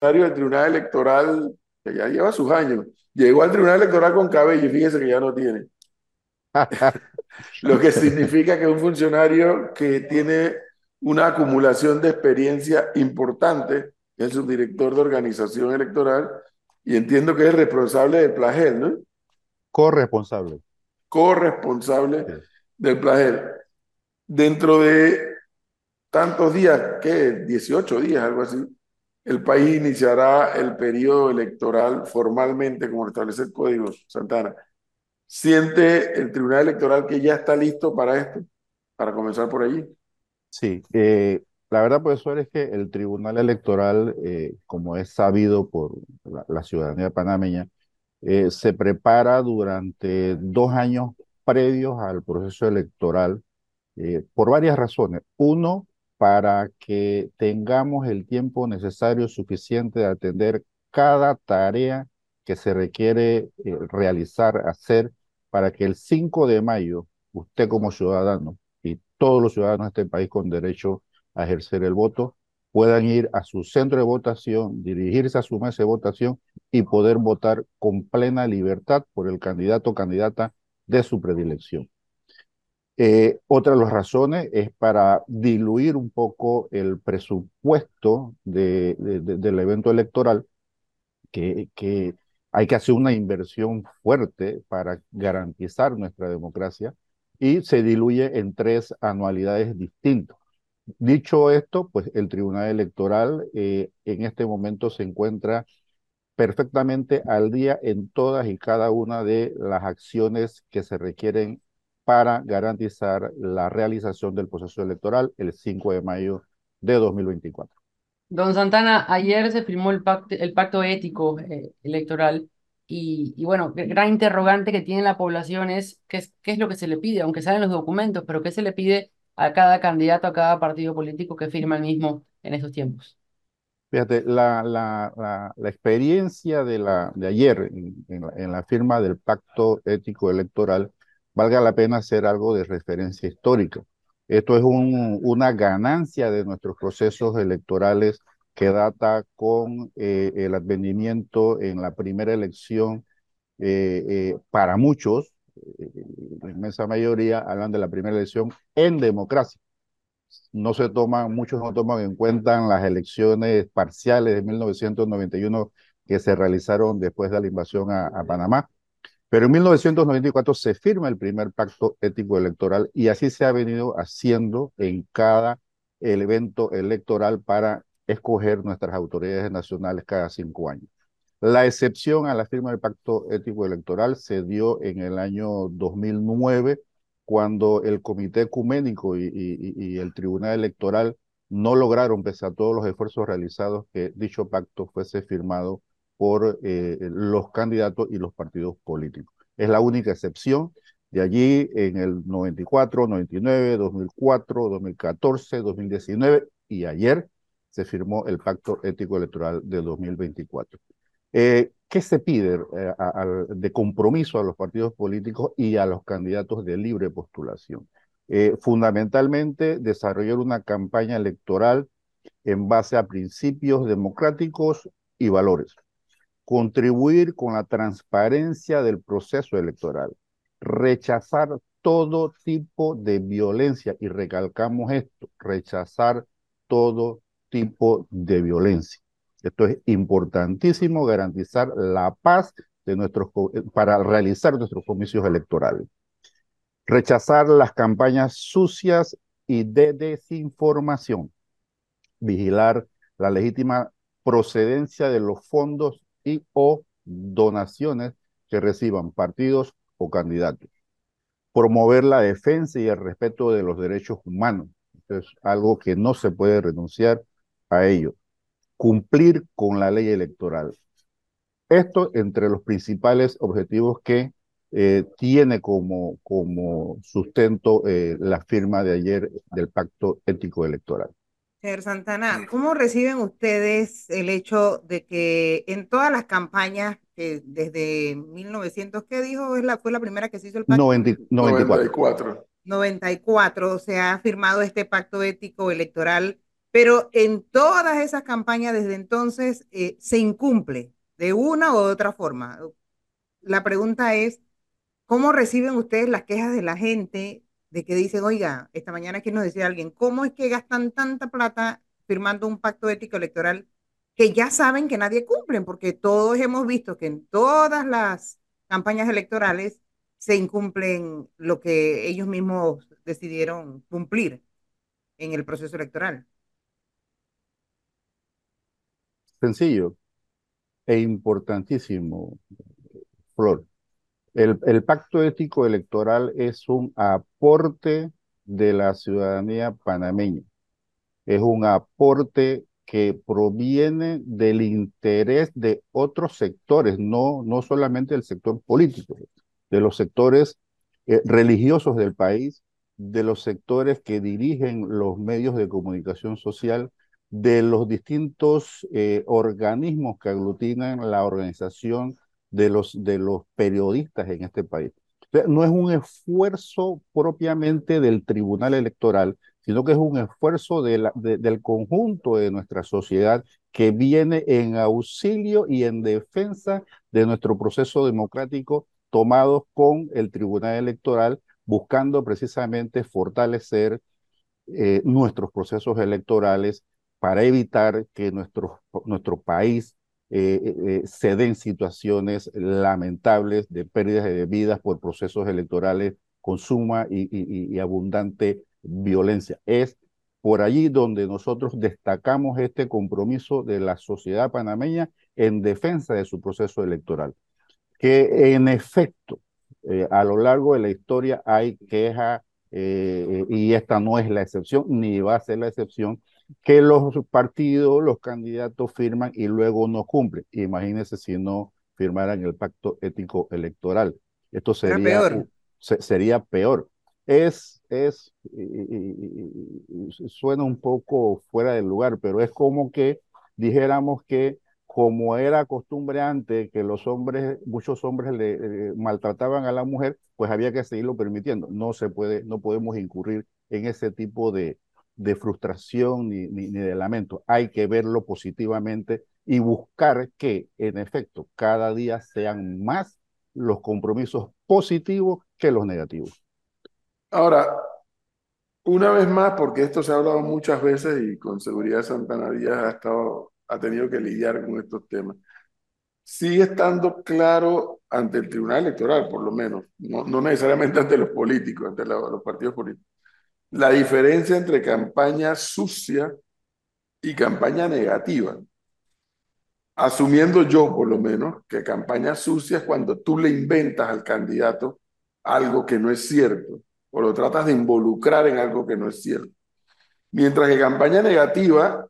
del Tribunal Electoral, que ya lleva sus años, llegó al Tribunal Electoral con cabello y fíjese que ya no tiene. Lo que significa que un funcionario que tiene una acumulación de experiencia importante, es subdirector de organización electoral, y entiendo que es responsable del plagel, ¿no? Corresponsable. Corresponsable del plagel. Dentro de tantos días, ¿qué? 18 días, algo así, el país iniciará el periodo electoral formalmente, como establece el Código Santana. ¿Siente el Tribunal Electoral que ya está listo para esto? Para comenzar por allí. Sí, eh, la verdad, profesor, es que el Tribunal Electoral, eh, como es sabido por la, ciudadanía panameña, eh, se prepara durante dos años previos al proceso electoral por varias razones. Uno, para que tengamos el tiempo necesario suficiente de atender cada tarea que se requiere eh, realizar, hacer, para que el 5 de mayo usted como ciudadano y todos los ciudadanos de este país con derecho a ejercer el voto puedan ir a su centro de votación, dirigirse a su mesa de votación y poder votar con plena libertad por el candidato o candidata de su predilección. Eh, otra de las razones es para diluir un poco el presupuesto de, del evento electoral, que, que hay que hacer una inversión fuerte para garantizar nuestra democracia y se diluye en tres anualidades distintas. Dicho esto, pues el Tribunal Electoral eh, en este momento se encuentra perfectamente al día en todas y cada una de las acciones que se requieren para garantizar la realización del proceso electoral el 5 de mayo de 2024. Don Santana, ayer se firmó el pacto, el pacto ético eh, electoral y, y, bueno, gran interrogante que tiene la población es qué, es qué es lo que se le pide, aunque salen los documentos, pero qué se le pide a cada candidato, a cada partido político que firma el mismo en estos tiempos. Fíjate, la, la, la, experiencia de, la, de ayer en la firma del pacto ético electoral valga la pena hacer algo de referencia histórica. Esto es un, una ganancia de nuestros procesos electorales que data con eh, el advenimiento en la primera elección eh, eh, para muchos, la inmensa mayoría hablan de la primera elección en democracia. No se toman, muchos no toman en cuenta las elecciones parciales de 1991 que se realizaron después de la invasión a Panamá pero en 1994 se firma el primer pacto ético electoral y así se ha venido haciendo en cada evento electoral para escoger nuestras autoridades nacionales cada cinco años. La excepción a la firma del pacto ético electoral se dio en el año 2009, cuando el Comité Ecuménico y, el Tribunal Electoral no lograron, pese a todos los esfuerzos realizados, que dicho pacto fuese firmado por eh, los candidatos y los partidos políticos. Es la única excepción. De allí en el 94, 99, 2004, 2014, 2019 y ayer se firmó el Pacto Ético Electoral de 2024. Eh, ¿Qué se pide eh, de compromiso a los partidos políticos y a los candidatos de libre postulación? fundamentalmente, desarrollar una campaña electoral en base a principios democráticos y valores contribuir con la transparencia del proceso electoral, rechazar todo tipo de violencia, y recalcamos esto, rechazar todo tipo de violencia. Esto es importantísimo, garantizar la paz de nuestros, para realizar nuestros comicios electorales. Rechazar las campañas sucias y de desinformación. Vigilar la legítima procedencia de los fondos y o donaciones que reciban partidos o candidatos. Promover la defensa y el respeto de los derechos humanos. es algo que no se puede renunciar a ello. Cumplir con la ley electoral. Esto entre los principales objetivos que eh, tiene como, como sustento eh, la firma de ayer del Pacto Ético Electoral. Señor Santana, ¿cómo reciben ustedes el hecho de que en todas las campañas que desde 1900, ¿qué dijo? Es la, fue la primera que se hizo el pacto. 94. 94. 94 se ha firmado este pacto ético electoral Pero en todas esas campañas desde entonces eh, se incumple de una u otra forma. La pregunta es, ¿cómo reciben ustedes las quejas de la gente de que dicen, oiga, esta mañana aquí nos decía alguien, ¿cómo es que gastan tanta plata firmando un pacto ético electoral que ya saben que nadie cumple? Porque todos hemos visto que en todas las campañas electorales se incumplen lo que ellos mismos decidieron cumplir en el proceso electoral. Sencillo e importantísimo, Flor. El, pacto ético electoral es un aporte de la ciudadanía panameña. Es un aporte que proviene del interés de otros sectores, no, no solamente del sector político, de los sectores eh, religiosos del país, de los sectores que dirigen los medios de comunicación social, de los distintos eh, organismos que aglutinan la organización de los, de los periodistas en este país. no es un esfuerzo propiamente del Tribunal Electoral, sino que es un esfuerzo del conjunto de nuestra sociedad que viene en auxilio y en defensa de nuestro proceso democrático tomados con el Tribunal Electoral, buscando precisamente fortalecer eh, nuestros procesos electorales para evitar que nuestro, nuestro país eh, eh, se den situaciones lamentables de pérdidas de vidas por procesos electorales con suma y, abundante violencia. Es por allí donde nosotros destacamos este compromiso de la sociedad panameña en defensa de su proceso electoral que en efecto eh, a lo largo de la historia hay queja y esta no es la excepción ni va a ser la excepción que los partidos, los candidatos firman y luego no cumplen. Imagínense si no firmaran el pacto ético electoral. Esto sería peor. sería peor. Es, es, suena un poco fuera del lugar, pero es como que dijéramos que como era costumbre antes que los hombres, muchos hombres le eh, maltrataban a la mujer, pues había que seguirlo permitiendo. No se puede, no podemos incurrir en ese tipo de, de frustración ni, ni, de lamento. Hay que verlo positivamente y buscar que, en efecto, cada día sean más los compromisos positivos que los negativos. Ahora, una vez más, porque esto se ha hablado muchas veces y con seguridad Santana Díaz ha estado ha tenido que lidiar con estos temas. Sigue estando claro ante el Tribunal Electoral, por lo menos, no, no necesariamente ante los políticos, ante los partidos políticos, la diferencia entre campaña sucia y campaña negativa. Asumiendo yo, por lo menos, que campaña sucia es cuando tú le inventas al candidato algo que no es cierto o lo tratas de involucrar en algo que no es cierto. Mientras que campaña negativa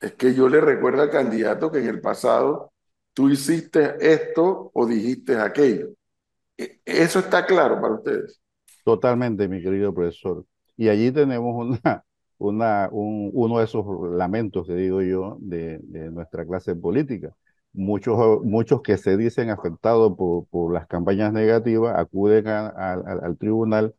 es que yo le recuerdo al candidato que en el pasado tú hiciste esto o dijiste aquello. E, ¿Eso está claro para ustedes? Totalmente, mi querido profesor. Y allí tenemos una, una, un, uno de esos lamentos que digo yo de, nuestra clase política. Muchos, muchos que se dicen afectados por, por las campañas negativas acuden al tribunal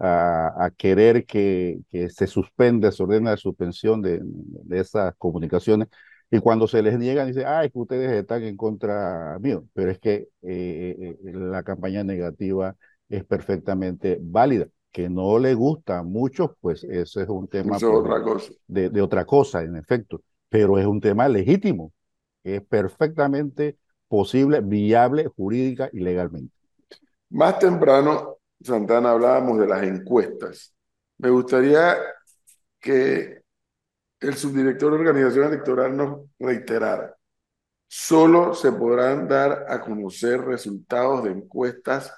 a, querer que, que, se suspenda, se ordena la suspensión de, esas comunicaciones. Y cuando se les niegan, dicen, ah, es que ustedes están en contra mío. Pero es que eh, eh, la campaña negativa es perfectamente válida. Que no le gusta a muchos, pues eso es un tema otra cosa. De, de otra cosa, en efecto. Pero es un tema legítimo. Es perfectamente posible, viable jurídica y legalmente. Más temprano Santana, hablábamos de las encuestas. Me gustaría que el subdirector de organización electoral nos reiterara. Solo se podrán dar a conocer resultados de encuestas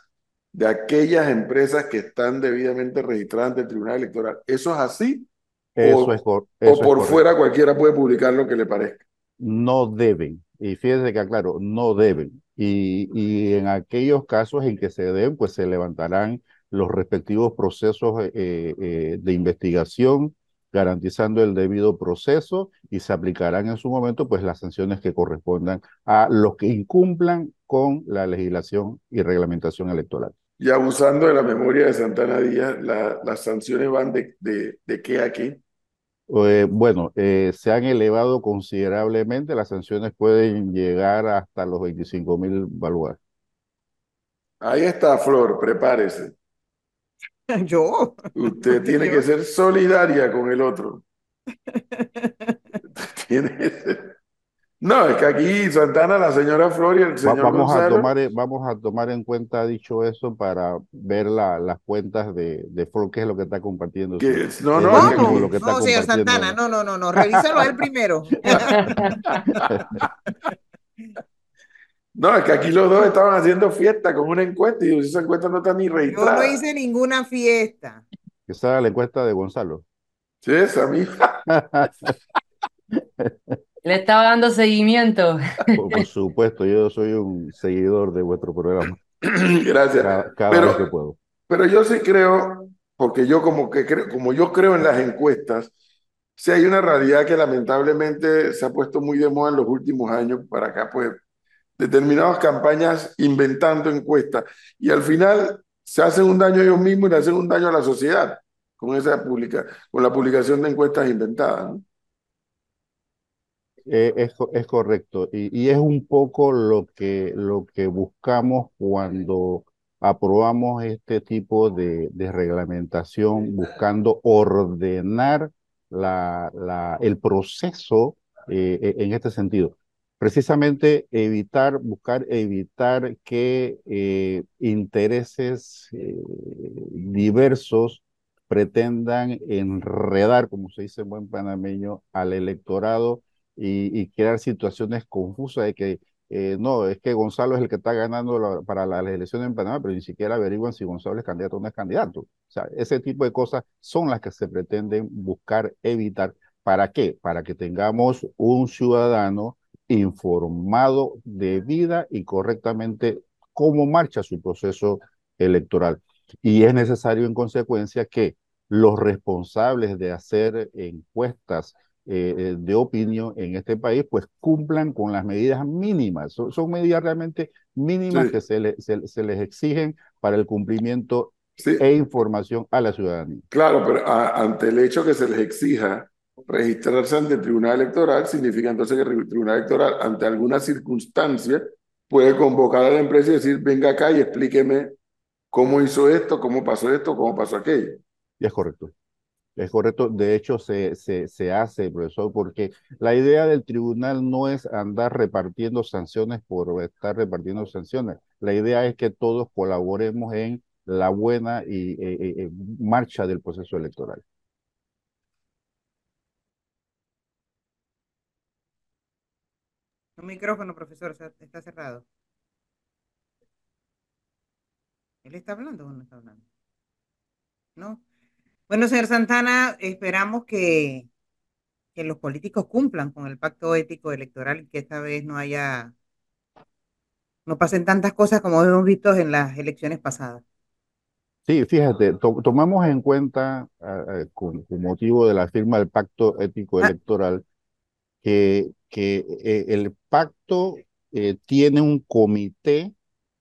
de aquellas empresas que están debidamente registradas ante el Tribunal Electoral. ¿Eso es así? Eso o, es, o por fuera cualquiera puede publicar lo que le parezca. No deben. Y fíjense que aclaro, no deben. Y, y, en aquellos casos en que se den, pues se levantarán los respectivos procesos eh, eh, de investigación, garantizando el debido proceso y se aplicarán en su momento pues las sanciones que correspondan a los que incumplan con la legislación y reglamentación electoral. Y abusando de la memoria de Santana Díaz, la, las sanciones van de, de, de qué a qué? Eh, bueno, eh, se han elevado considerablemente, las sanciones pueden llegar hasta los 25 mil balúas. Ahí está, Flor, prepárese. Yo. Usted tiene que ser solidaria con el otro. tiene que ser. No, es que aquí Santana, la señora Flor y el señor vamos, a tomar, vamos a tomar en cuenta, dicho eso, para ver la, las cuentas de, de Flor, qué es lo que está compartiendo. que es- no, no, lo que lo que está No, señor compartiendo. Santana, no, no, no, no, revíselo a él primero. no, es que aquí los dos estaban haciendo fiesta con una encuesta y esa encuesta no está ni Yo registrada. no hice ninguna fiesta. Esa es la encuesta de Gonzalo. Sí, esa misma. Le estaba dando seguimiento. Por, por supuesto, yo soy un seguidor de vuestro programa Gracias. cada, cada Pero- vez que puedo. Pero yo sí creo, porque yo como que creo, como yo creo en las encuestas, sí hay una realidad que lamentablemente se ha puesto muy de moda en los últimos años para acá, pues determinadas campañas inventando encuestas y al final se hacen un daño a ellos mismos y le hacen un daño a la sociedad con esa publica, con la publicación de encuestas inventadas, ¿no? Eh, es, es correcto. Y, y es un poco lo que, lo que buscamos cuando aprobamos este tipo de, de reglamentación, buscando ordenar la, la- el proceso eh, e- en este sentido. Precisamente evitar, buscar evitar que eh, intereses diversos pretendan enredar, como se dice en buen panameño, al electorado y, crear situaciones confusas de que eh, no, es que Gonzalo es el que está ganando para las elecciones en Panamá, pero ni siquiera averiguan si Gonzalo es candidato o no es candidato. O sea, ese tipo de cosas son las que se pretenden buscar evitar. ¿Para qué? Para que tengamos un ciudadano informado debida y correctamente cómo marcha su proceso electoral. Y es necesario en consecuencia que los responsables de hacer encuestas eh, eh, de opinión en este país, pues cumplan con las medidas mínimas. Son, son medidas realmente mínimas Sí. que se, le- se- se les exigen para el cumplimiento Sí, e información a la ciudadanía. claro, pero a- ante el hecho que se les exija registrarse ante el Tribunal Electoral, significa entonces que el Tribunal Electoral, ante alguna circunstancia, puede convocar a la empresa y decir, venga acá y explíqueme cómo hizo esto, cómo pasó esto, cómo pasó aquello. Y es correcto. Es correcto. De hecho, se, se, se hace, profesor, porque la idea del tribunal no es andar repartiendo sanciones por estar repartiendo sanciones. La idea es que todos colaboremos en la buena y eh, eh, eh, marcha del proceso electoral. Un micrófono, profesor, está cerrado. ¿Él está hablando o no está hablando? ¿No? Bueno, señor Santana, esperamos que, que los políticos cumplan con el pacto ético electoral y que esta vez no haya, no pasen tantas cosas como hemos visto en las elecciones pasadas. Sí, fíjate, to- tomamos en cuenta, con, con motivo de la firma del pacto ético Ah. electoral, que, que eh, el pacto eh, tiene un comité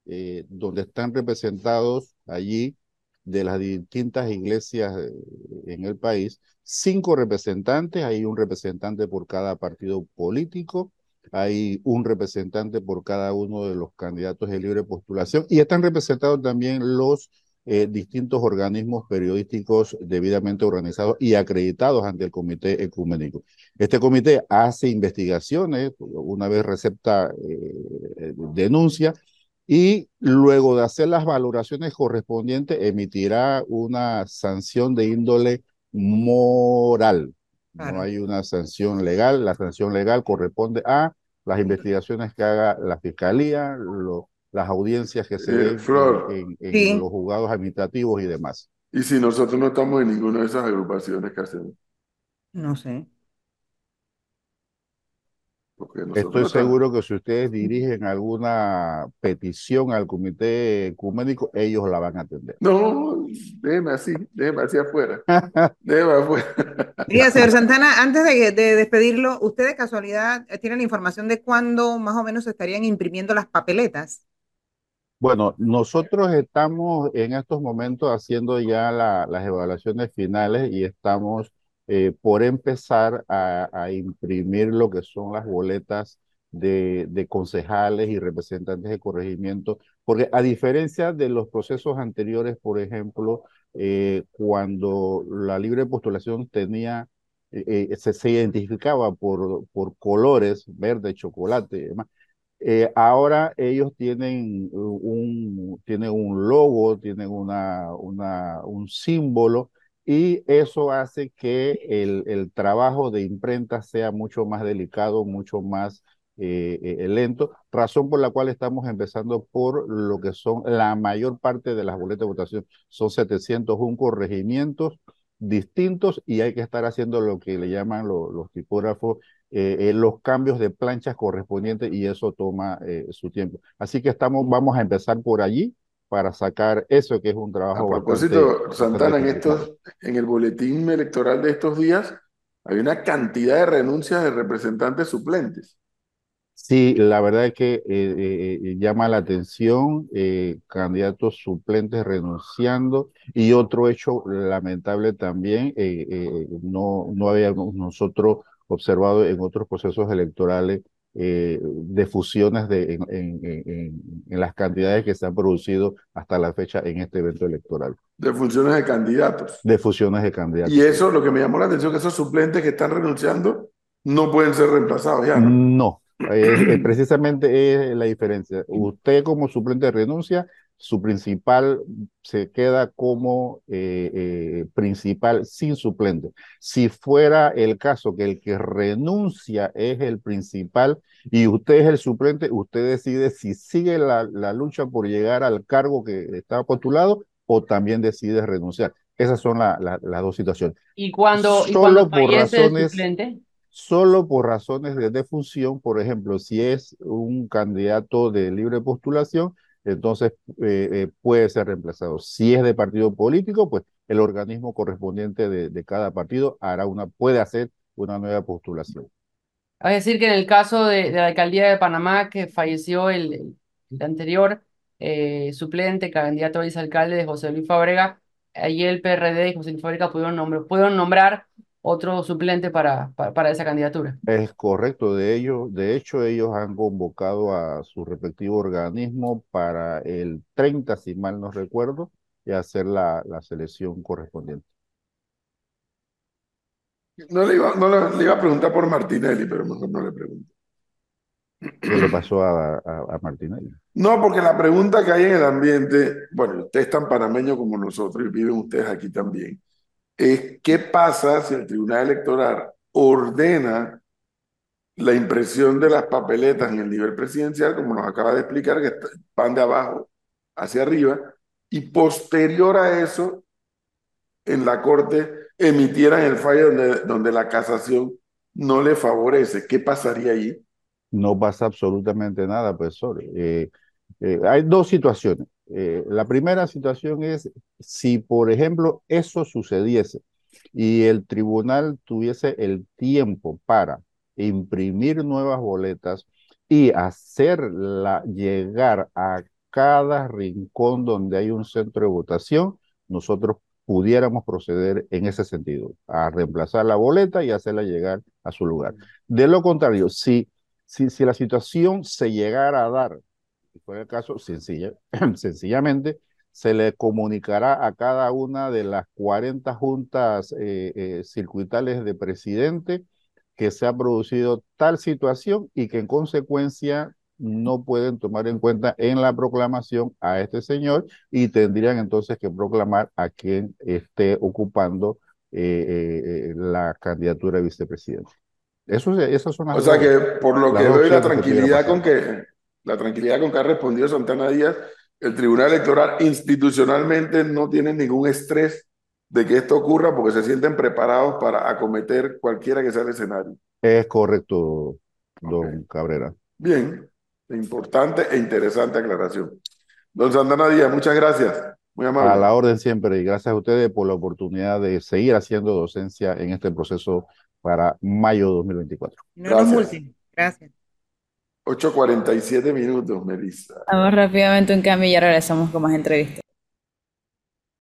eh, donde están representados allí de las distintas iglesias eh, en el país, cinco representantes, hay un representante por cada partido político, hay un representante por cada uno de los candidatos de libre postulación y están representados también los eh, distintos organismos periodísticos debidamente organizados y acreditados ante el Comité Ecuménico. Este comité hace investigaciones, una vez recepta eh, denuncia, y luego de hacer las valoraciones correspondientes emitirá una sanción de índole moral. Claro. No hay una sanción legal, la sanción legal corresponde a las investigaciones que haga la fiscalía, lo- las audiencias que se Eh, den Flor. en, en- en Sí. los juzgados administrativos y demás. Y si nosotros no estamos en ninguna de esas agrupaciones que hacemos, No sé. Estoy seguro que si ustedes dirigen alguna petición al comité ecuménico, ellos la van a atender. No, déjeme así, déjeme así afuera, déjeme afuera. Mira, señor Santana, antes de, de despedirlo, ¿usted de casualidad tiene la información de cuándo más o menos se estarían imprimiendo las papeletas? Bueno, nosotros estamos en estos momentos haciendo ya la- las evaluaciones finales y estamos eh, por empezar a, a, imprimir lo que son las boletas de, de, concejales y representantes de corregimiento, porque a diferencia de los procesos anteriores, por ejemplo, eh, cuando la libre postulación tenía, eh, eh, se, se, identificaba por, por colores, verde, chocolate y demás, eh, ahora ellos tienen un, tienen un logo, tienen una, una, un símbolo y eso hace que el, trabajo de imprenta sea mucho más delicado, mucho más eh, eh, lento, razón por la cual estamos empezando por lo que son la mayor parte de las boletas de votación. Son 701 corregimientos distintos y hay que estar haciendo lo que le llaman lo, los tipógrafos eh, eh, los cambios de planchas correspondientes y eso toma eh, su tiempo. Así que estamos, vamos a empezar por allí para sacar eso que es un trabajo. A propósito, bastante, Santana, en, estos, en el boletín electoral de estos días hay una cantidad de renuncias de representantes suplentes. Sí, la verdad es que eh, eh, llama la atención eh, candidatos suplentes renunciando y otro hecho lamentable también, no, no habíamos nosotros observado en otros procesos electorales de fusiones de, en, en, en, en, las cantidades que se han producido hasta la fecha en este evento electoral. De fusiones de candidatos. De fusiones de candidatos. Y eso, lo que me llamó la atención, que esos suplentes que están renunciando no pueden ser reemplazados ya. No, no eh, precisamente es la diferencia. Usted como suplente renuncia, su principal se queda como eh, eh, principal sin suplente. Si fuera el caso que el que renuncia es el principal y usted es el suplente, usted decide si sigue la, la lucha por llegar al cargo que está postulado o también decide renunciar. Esas son la, la, las dos situaciones. ¿Y cuando, ¿y cuando por razones, el suplente? solo por razones de defunción, por ejemplo, si es un candidato de libre postulación, entonces eh, eh, puede ser reemplazado. Si es de partido político, pues el organismo correspondiente de, de, cada partido hará una, puede hacer una nueva postulación. Es decir, que en el caso de, la alcaldía de Panamá, que falleció el, el anterior eh, suplente, candidato a vicealcalde de José Luis Fabrega, ahí el PRD y José Luis Fabrega pudieron, pudieron nombrar otro suplente para, para, para, esa candidatura. Es correcto, de ellos, de hecho ellos han convocado a su respectivo organismo para el 30, si mal no recuerdo, y hacer la, la selección correspondiente. No, le iba, no le, le, iba a preguntar por Martinelli, pero mejor no le pregunto. ¿Qué le pasó a, a, a, Martinelli? No, porque la pregunta que hay en el ambiente, bueno, usted es tan panameño como nosotros y viven ustedes aquí también es qué pasa si el Tribunal Electoral ordena la impresión de las papeletas en el nivel presidencial, como nos acaba de explicar, que van de abajo hacia arriba, y posterior a eso, en la Corte emitieran el fallo donde, donde la casación no le favorece. ¿Qué pasaría allí? No pasa absolutamente nada, profesor. Eh, eh, hay dos situaciones. Eh, la primera situación es si, por ejemplo, eso sucediese y el tribunal tuviese el tiempo para imprimir nuevas boletas y hacerla llegar a cada rincón donde hay un centro de votación, nosotros pudiéramos proceder en ese sentido, a reemplazar la boleta y hacerla llegar a su lugar. De lo contrario, si, si, si la situación se llegara a dar fuera el caso, sencilla, sencillamente se le comunicará a cada una de las 40 juntas eh, eh, circuitales de presidente que se ha producido tal situación y que en consecuencia no pueden tomar en cuenta en la proclamación a este señor y tendrían entonces que proclamar a quien esté ocupando eh, la candidatura de vicepresidente. Eso, esas son las o sea que por lo que veo la tranquilidad con que la tranquilidad con que ha respondido Santana Díaz, el Tribunal Electoral institucionalmente no tiene ningún estrés de que esto ocurra porque se sienten preparados para acometer cualquiera que sea el escenario. Es correcto, don okay. Cabrera. Bien, importante e interesante aclaración. Don Santana Díaz, muchas gracias. Muy amable. A la orden siempre y gracias a ustedes por la oportunidad de seguir haciendo docencia en este proceso para mayo 2024. No gracias. Gracias. 8.47 minutos, Melissa. Vamos rápidamente un cambio y ya regresamos con más entrevistas.